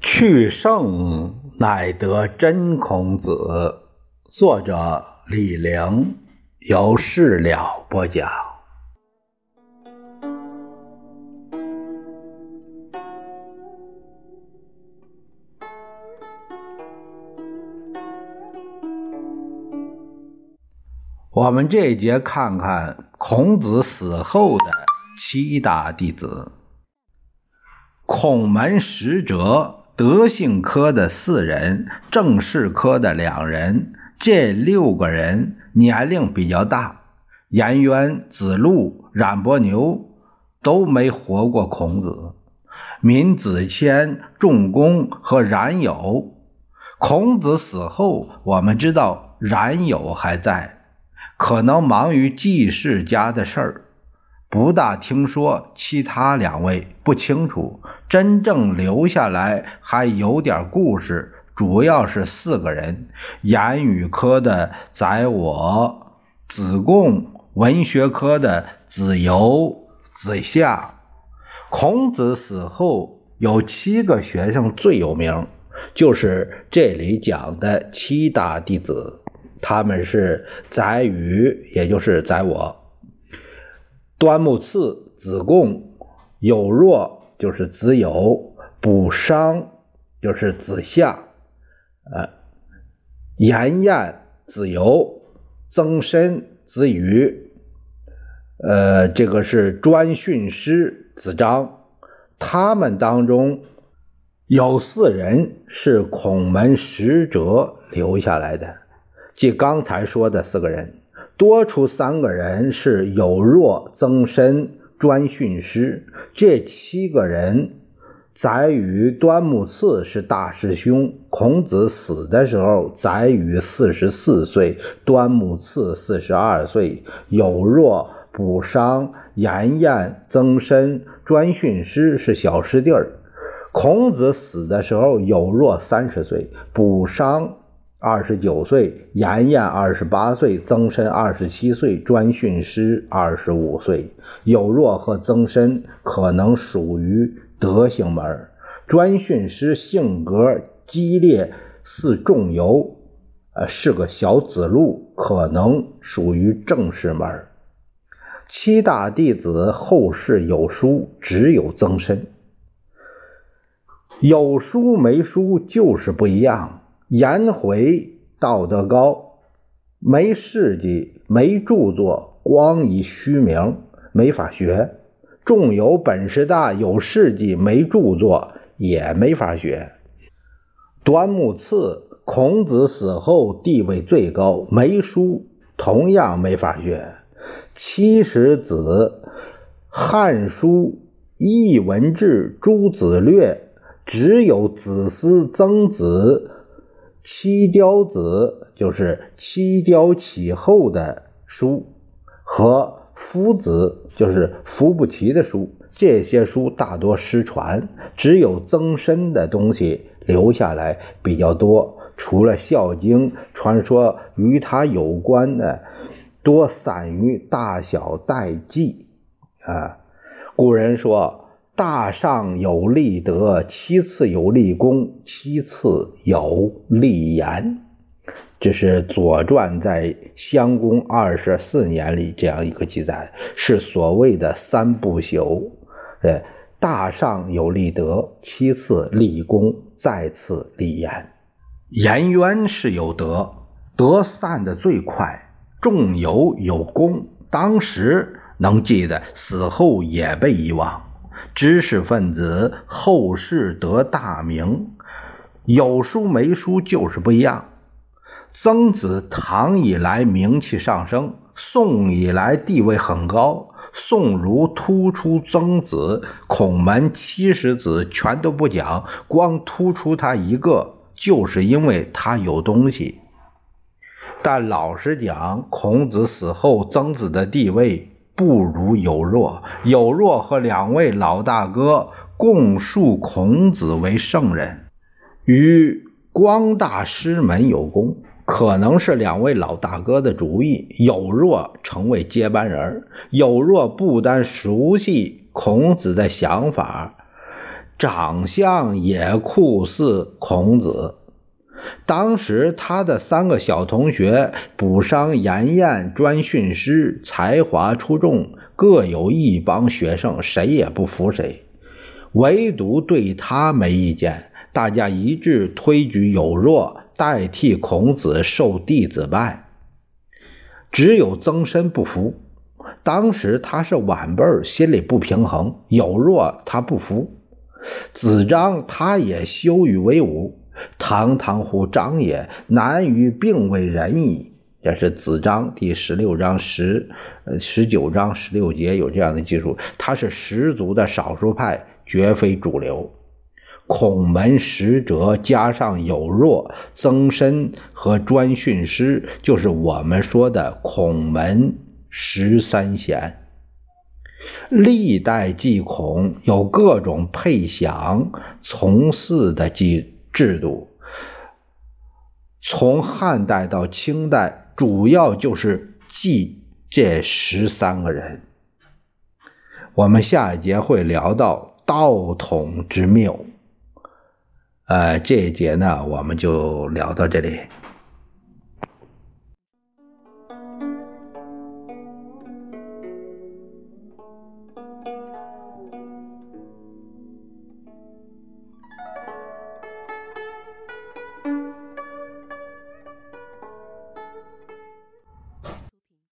去圣乃得真孔子。作者李陵，由事了播讲。我们这一节看看孔子死后的七大弟子：孔门十哲。德性科的四人，政事科的两人，这六个人年龄比较大。颜渊、子路、冉伯牛都没活过孔子。闵子骞、仲弓和冉有，孔子死后，我们知道冉有还在，可能忙于季氏家的事儿。不大听说其他两位不清楚，真正留下来还有点故事，主要是四个人：言语科的宰我、子贡，文学科的子游、子夏。孔子死后，有七个学生最有名，就是这里讲的七大弟子，他们是宰予，也就是宰我。端木赐、子贡、有若就是子友，卜商就是子夏，呃，颜彦、子游，曾参、子羽，呃，这个是专训师子张。他们当中有四人是孔门十哲留下来的，即刚才说的四个人。多出三个人是有若、曾参、专训师，这七个人，宰予、端木赐是大师兄。孔子死的时候，宰予四十四岁，端木赐四十二岁，有若、卜商、颜彦、曾参、专训师是小师弟儿。孔子死的时候，有若三十岁，卜商。二十九岁，颜彦二十八岁，曾参二十七岁，专训师二十五岁。有若和曾参可能属于德行门，专训师性格激烈，似仲由，呃，是个小子路，可能属于正式门。七大弟子后世有书，只有曾参有书没书就是不一样。颜回道德高，没事迹，没著作，光以虚名，没法学。仲由本事大，有事迹，没著作，也没法学。端木赐，孔子死后地位最高，没书，同样没法学。七十子，《汉书》《艺文志》《诸子略》，只有子思、曾子。七雕子就是七雕起后的书，和夫子就是扶不齐的书。这些书大多失传，只有曾参的东西留下来比较多。除了《孝经》，传说与他有关的多散于大小代记啊。古人说。大上有立德，其次有立功，其次有立言。这是《左传》在襄公二十四年里这样一个记载，是所谓的三不朽。呃，大上有立德，其次立功，再次立言。颜渊是有德，德散的最快；仲由有功，当时能记得，死后也被遗忘。知识分子后世得大名，有书没书就是不一样。曾子唐以来名气上升，宋以来地位很高。宋儒突出曾子，孔门七十子全都不讲，光突出他一个，就是因为他有东西。但老实讲，孔子死后，曾子的地位。不如有若，有若和两位老大哥共述孔子为圣人，与光大师门有功，可能是两位老大哥的主意。有若成为接班人，有若不单熟悉孔子的想法，长相也酷似孔子。当时他的三个小同学补商、颜彦、专训师才华出众，各有一帮学生，谁也不服谁，唯独对他没意见。大家一致推举有若代替孔子受弟子拜，只有曾参不服。当时他是晚辈，心里不平衡。有若他不服，子张他也羞于为伍。堂堂乎张也，难于并为仁矣。这是子张第十六章十呃十九章十六节有这样的记述。他是十足的少数派，绝非主流。孔门十哲加上有若、曾参和专训师，就是我们说的孔门十三贤。历代祭孔有各种配享从祀的祭制度，从汉代到清代，主要就是记这十三个人。我们下一节会聊到道统之谬。呃，这一节呢，我们就聊到这里。